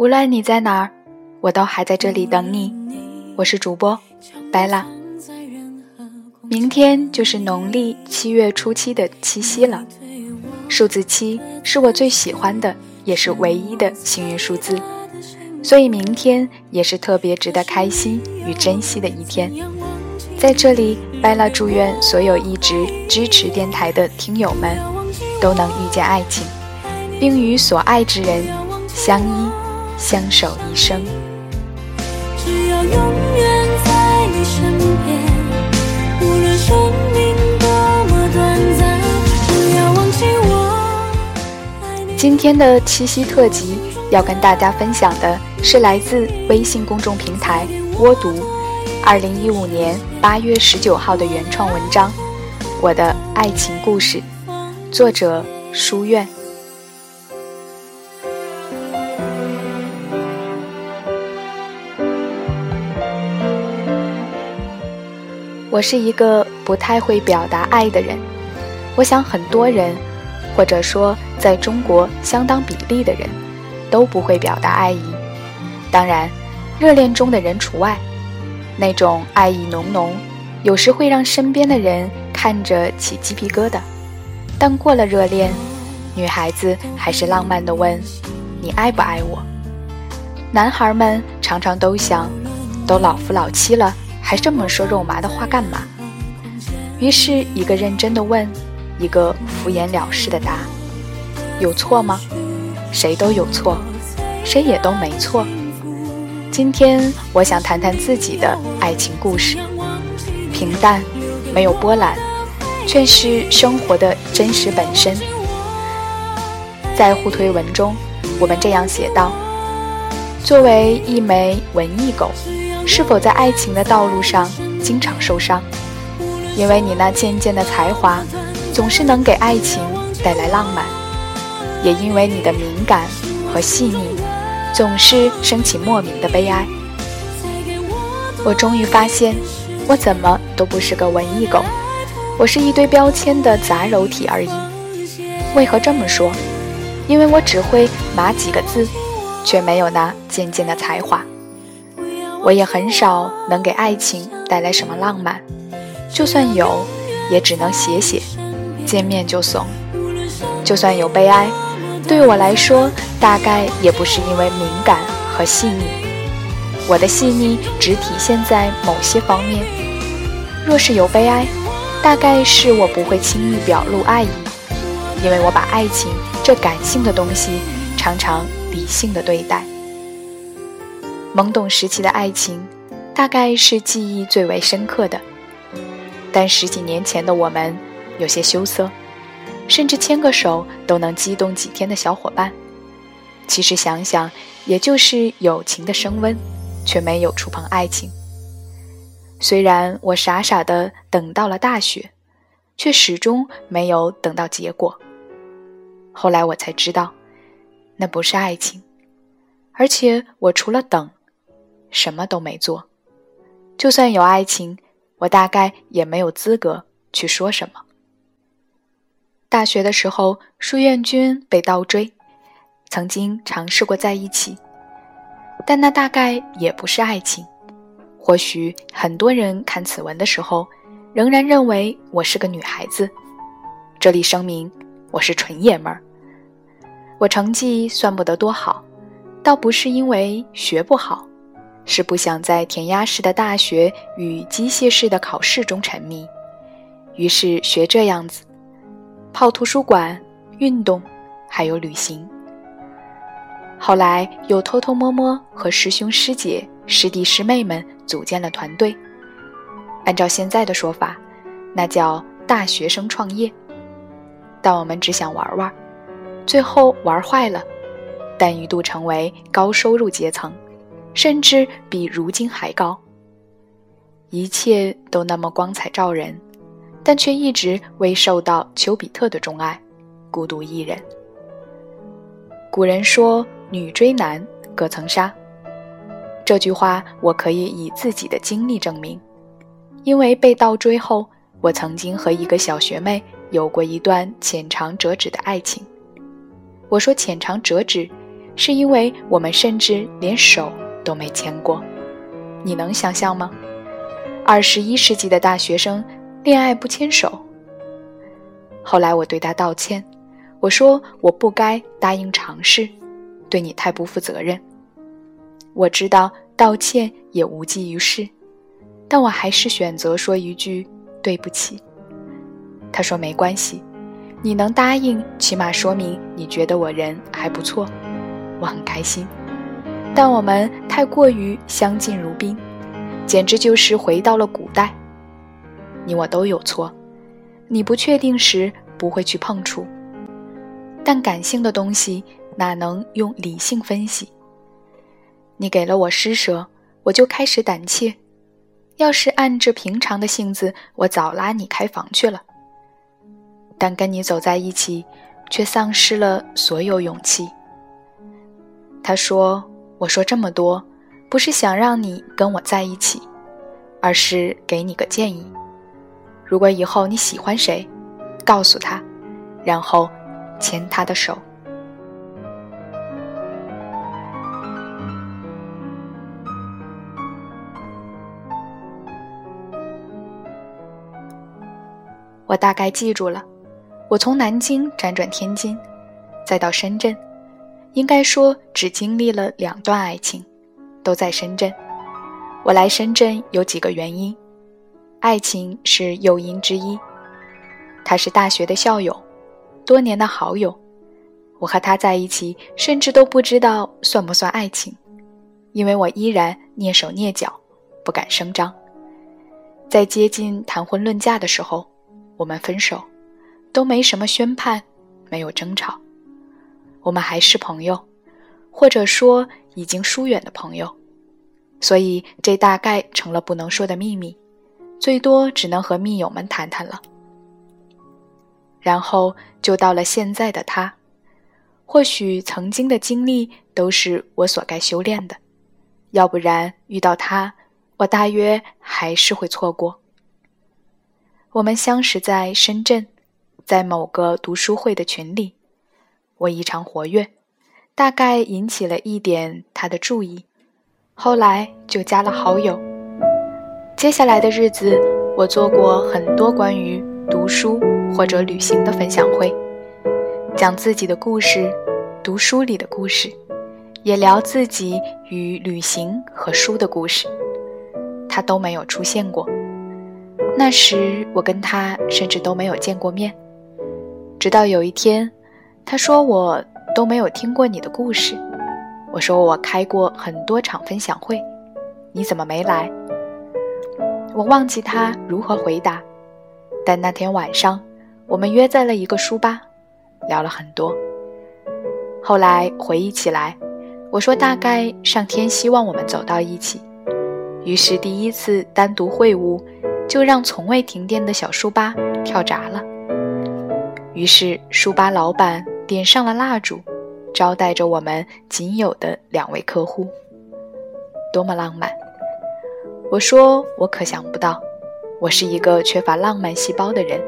无论你在哪儿，我都还在这里等你。我是主播白拉。明天就是农历七月初七的七夕了，数字七是我最喜欢的，也是唯一的幸运数字，所以明天也是特别值得开心与珍惜的一天。在这里，白拉祝愿所有一直支持电台的听友们，都能遇见爱情，并与所爱之人相依相守一生。只要永远在你身边。今天的七夕特辑要跟大家分享的是来自微信公众平台“窝读”二零一五年八月十九号的原创文章《我的爱情故事》，作者书院。我是一个不太会表达爱的人，我想很多人，或者说在中国相当比例的人，都不会表达爱意。当然，热恋中的人除外。那种爱意浓浓，有时会让身边的人看着起鸡皮疙瘩。但过了热恋，女孩子还是浪漫地问：“你爱不爱我？”男孩们常常都想：“都老夫老妻了。”还这么说肉麻的话干嘛？于是，一个认真的问，一个敷衍了事的答，有错吗？谁都有错，谁也都没错。今天，我想谈谈自己的爱情故事，平淡，没有波澜，却是生活的真实本身。在互推文中，我们这样写道：作为一枚文艺狗。是否在爱情的道路上经常受伤？因为你那渐渐的才华，总是能给爱情带来浪漫；也因为你的敏感和细腻，总是升起莫名的悲哀。我终于发现，我怎么都不是个文艺狗，我是一堆标签的杂糅体而已。为何这么说？因为我只会码几个字，却没有那渐渐的才华。我也很少能给爱情带来什么浪漫，就算有，也只能写写，见面就怂。就算有悲哀，对我来说，大概也不是因为敏感和细腻。我的细腻只体现在某些方面。若是有悲哀，大概是我不会轻易表露爱意，因为我把爱情这感性的东西常常理性的对待。懵懂时期的爱情，大概是记忆最为深刻的。但十几年前的我们，有些羞涩，甚至牵个手都能激动几天的小伙伴。其实想想，也就是友情的升温，却没有触碰爱情。虽然我傻傻的等到了大学，却始终没有等到结果。后来我才知道，那不是爱情，而且我除了等。什么都没做，就算有爱情，我大概也没有资格去说什么。大学的时候，书院君被倒追，曾经尝试过在一起，但那大概也不是爱情。或许很多人看此文的时候，仍然认为我是个女孩子。这里声明，我是纯爷们儿。我成绩算不得多好，倒不是因为学不好。是不想在填鸭式的大学与机械式的考试中沉迷，于是学这样子，泡图书馆、运动，还有旅行。后来又偷偷摸摸和师兄师姐、师弟师妹们组建了团队，按照现在的说法，那叫大学生创业。但我们只想玩玩，最后玩坏了，但一度成为高收入阶层。甚至比如今还高。一切都那么光彩照人，但却一直未受到丘比特的钟爱，孤独一人。古人说“女追男隔层纱”，这句话我可以以自己的经历证明，因为被倒追后，我曾经和一个小学妹有过一段浅尝辄止的爱情。我说浅尝辄止，是因为我们甚至连手都没牵过。你能想象吗？二十一世纪的大学生恋爱不牵手。后来我对他道歉，我说我不该答应尝试，对你太不负责任。我知道道歉也无济于事，但我还是选择说一句对不起。他说没关系，你能答应，起码说明你觉得我人还不错，我很开心。但我们太过于相敬如宾，简直就是回到了古代。你我都有错，你不确定时不会去碰触，但感性的东西哪能用理性分析？你给了我施舍，我就开始胆怯。要是按着平常的性子，我早拉你开房去了。但跟你走在一起，却丧失了所有勇气。他说。我说这么多，不是想让你跟我在一起，而是给你个建议：如果以后你喜欢谁，告诉他，然后牵他的手。我大概记住了。我从南京辗转天津，再到深圳。应该说，只经历了两段爱情，都在深圳。我来深圳有几个原因，爱情是诱因之一。他是大学的校友，多年的好友。我和他在一起，甚至都不知道算不算爱情，因为我依然蹑手蹑脚，不敢声张。在接近谈婚论嫁的时候，我们分手，都没什么宣判，没有争吵。我们还是朋友，或者说已经疏远的朋友，所以这大概成了不能说的秘密，最多只能和密友们谈谈了。然后就到了现在的他，或许曾经的经历都是我所该修炼的，要不然遇到他，我大约还是会错过。我们相识在深圳，在某个读书会的群里。我异常活跃，大概引起了一点他的注意，后来就加了好友。接下来的日子，我做过很多关于读书或者旅行的分享会，讲自己的故事，读书里的故事，也聊自己与旅行和书的故事。他都没有出现过，那时我跟他甚至都没有见过面，直到有一天。他说：“我都没有听过你的故事。”我说：“我开过很多场分享会，你怎么没来？”我忘记他如何回答，但那天晚上我们约在了一个书吧，聊了很多。后来回忆起来，我说：“大概上天希望我们走到一起，于是第一次单独会晤，就让从未停电的小书吧跳闸了。”于是书吧老板。点上了蜡烛，招待着我们仅有的两位客户，多么浪漫！我说，我可想不到，我是一个缺乏浪漫细胞的人，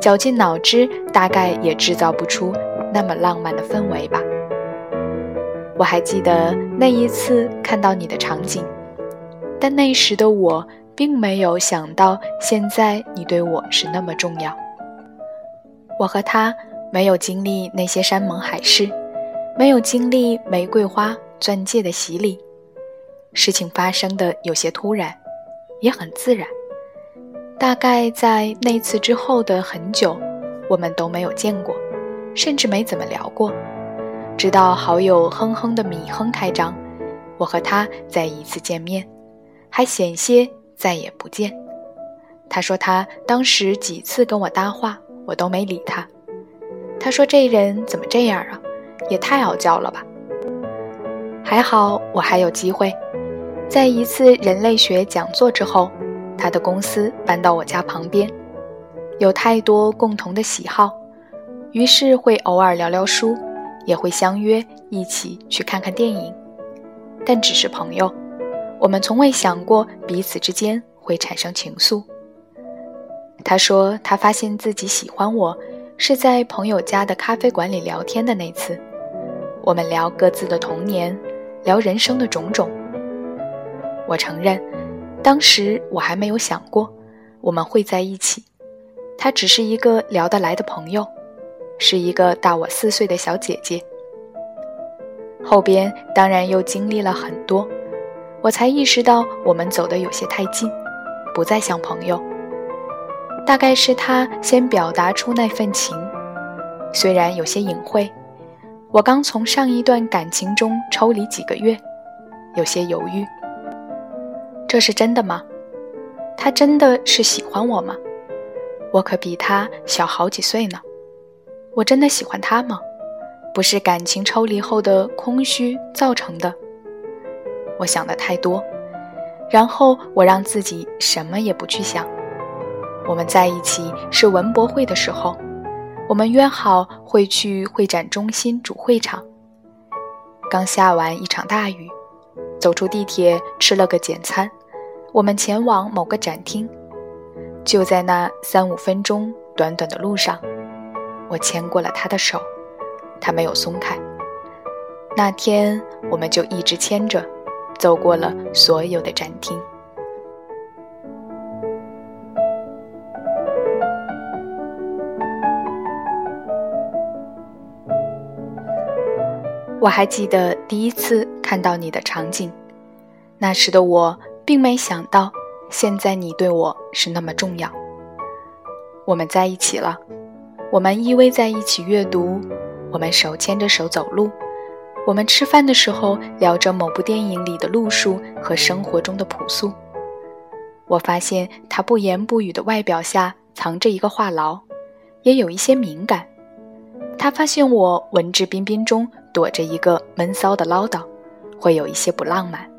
绞尽脑汁，大概也制造不出那么浪漫的氛围吧。我还记得那一次看到你的场景，但那时的我并没有想到，现在你对我是那么重要。我和他。没有经历那些山盟海誓，没有经历玫瑰花、钻戒的洗礼，事情发生的有些突然，也很自然。大概在那次之后的很久，我们都没有见过，甚至没怎么聊过。直到好友哼哼的米哼开张，我和他再一次见面，还险些再也不见。他说他当时几次跟我搭话，我都没理他。他说：“这人怎么这样啊？也太傲娇了吧！”还好我还有机会，在一次人类学讲座之后，他的公司搬到我家旁边，有太多共同的喜好，于是会偶尔聊聊书，也会相约一起去看看电影，但只是朋友，我们从未想过彼此之间会产生情愫。他说他发现自己喜欢我。是在朋友家的咖啡馆里聊天的那次，我们聊各自的童年，聊人生的种种。我承认，当时我还没有想过我们会在一起。她只是一个聊得来的朋友，是一个大我四岁的小姐姐。后边当然又经历了很多，我才意识到我们走得有些太近，不再像朋友。大概是他先表达出那份情，虽然有些隐晦。我刚从上一段感情中抽离几个月，有些犹豫。这是真的吗？他真的是喜欢我吗？我可比他小好几岁呢。我真的喜欢他吗？不是感情抽离后的空虚造成的。我想的太多，然后我让自己什么也不去想。我们在一起是文博会的时候。我们约好会去会展中心主会场。刚下完一场大雨，走出地铁吃了个简餐，我们前往某个展厅。就在那三五分钟短短的路上，我牵过了他的手，他没有松开。那天我们就一直牵着，走过了所有的展厅。我还记得第一次看到你的场景，那时的我并没想到，现在你对我是那么重要。我们在一起了，我们依偎在一起阅读，我们手牵着手走路，我们吃饭的时候聊着某部电影里的路数和生活中的朴素。我发现他不言不语的外表下藏着一个话痨，也有一些敏感。他发现我文质彬彬中。躲着一个闷骚的唠叨，会有一些不浪漫。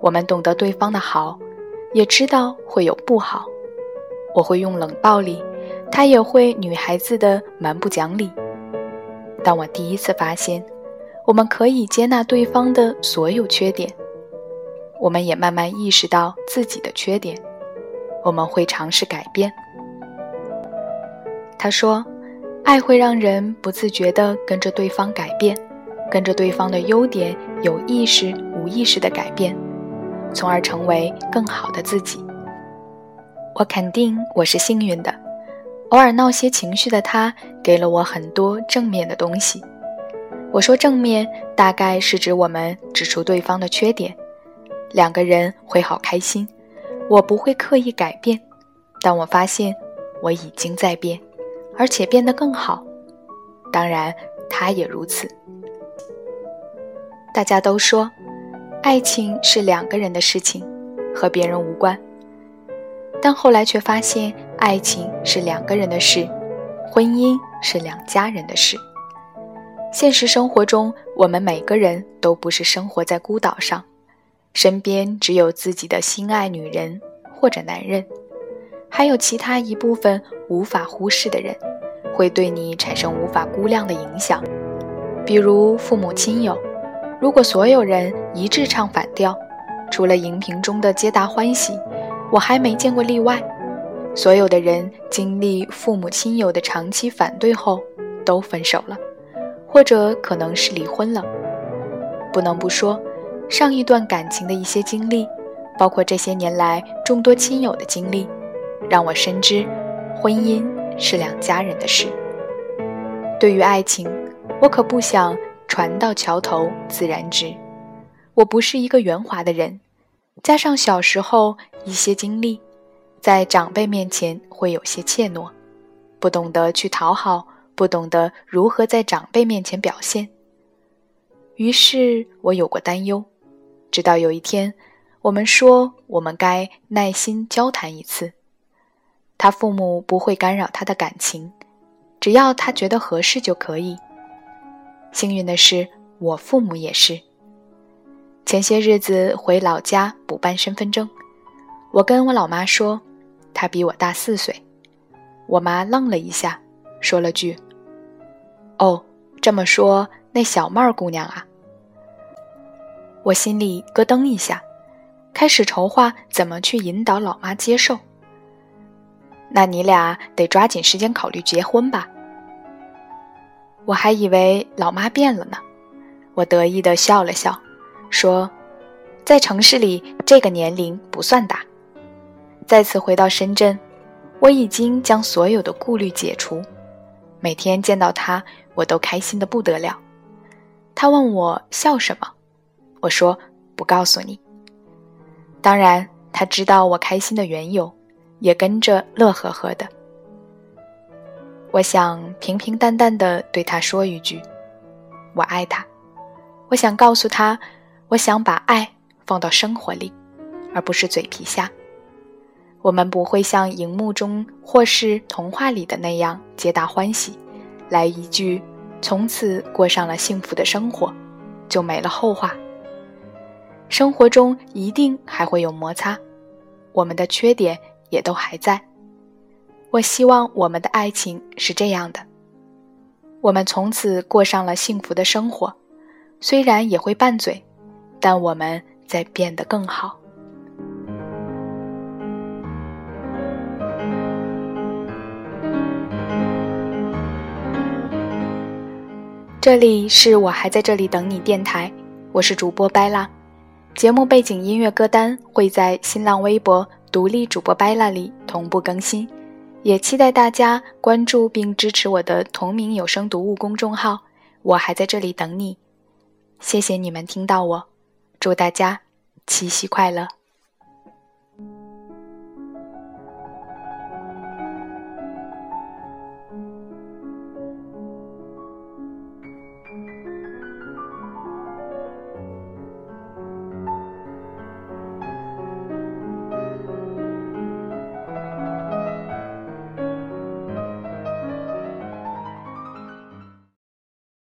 我们懂得对方的好，也知道会有不好。我会用冷暴力，他也会女孩子的蛮不讲理。当我第一次发现，我们可以接纳对方的所有缺点，我们也慢慢意识到自己的缺点，我们会尝试改变。他说。爱会让人不自觉地跟着对方改变，跟着对方的优点有意识、无意识的改变，从而成为更好的自己。我肯定我是幸运的，偶尔闹些情绪的他给了我很多正面的东西。我说正面，大概是指我们指出对方的缺点，两个人会好开心。我不会刻意改变，但我发现我已经在变。而且变得更好，当然，他也如此。大家都说，爱情是两个人的事情，和别人无关。但后来却发现，爱情是两个人的事，婚姻是两家人的事。现实生活中，我们每个人都不是生活在孤岛上，身边只有自己的心爱女人或者男人。还有其他一部分无法忽视的人，会对你产生无法估量的影响，比如父母亲友。如果所有人一致唱反调，除了荧屏中的皆大欢喜，我还没见过例外。所有的人经历父母亲友的长期反对后，都分手了，或者可能是离婚了。不能不说，上一段感情的一些经历，包括这些年来众多亲友的经历。让我深知，婚姻是两家人的事。对于爱情，我可不想船到桥头自然直。我不是一个圆滑的人，加上小时候一些经历，在长辈面前会有些怯懦，不懂得去讨好，不懂得如何在长辈面前表现。于是我有过担忧，直到有一天，我们说我们该耐心交谈一次。他父母不会干扰他的感情，只要他觉得合适就可以。幸运的是，我父母也是。前些日子回老家补办身份证，我跟我老妈说，他比我大四岁。我妈愣了一下，说了句：“哦，这么说，那小妹儿姑娘啊。”我心里咯噔一下，开始筹划怎么去引导老妈接受。那你俩得抓紧时间考虑结婚吧。我还以为老妈变了呢。我得意地笑了笑，说：“在城市里，这个年龄不算大。”再次回到深圳，我已经将所有的顾虑解除。每天见到他，我都开心的不得了。他问我笑什么，我说不告诉你。当然，他知道我开心的缘由，也跟着乐呵呵的。我想平平淡淡的对他说一句：“我爱他。”我想告诉他，我想把爱放到生活里，而不是嘴皮下。我们不会像荧幕中或是童话里的那样皆大欢喜，来一句“从此过上了幸福的生活”，就没了后话。生活中一定还会有摩擦，我们的缺点也都还在。我希望我们的爱情是这样的：我们从此过上了幸福的生活。虽然也会拌嘴，但我们在变得更好。这里是我还在这里等你电台，我是主播掰拉。节目背景音乐歌单会在新浪微博独立主播 Bella 里同步更新，也期待大家关注并支持我的同名有声读物公众号。我还在这里等你。谢谢你们听到我，祝大家七夕快乐。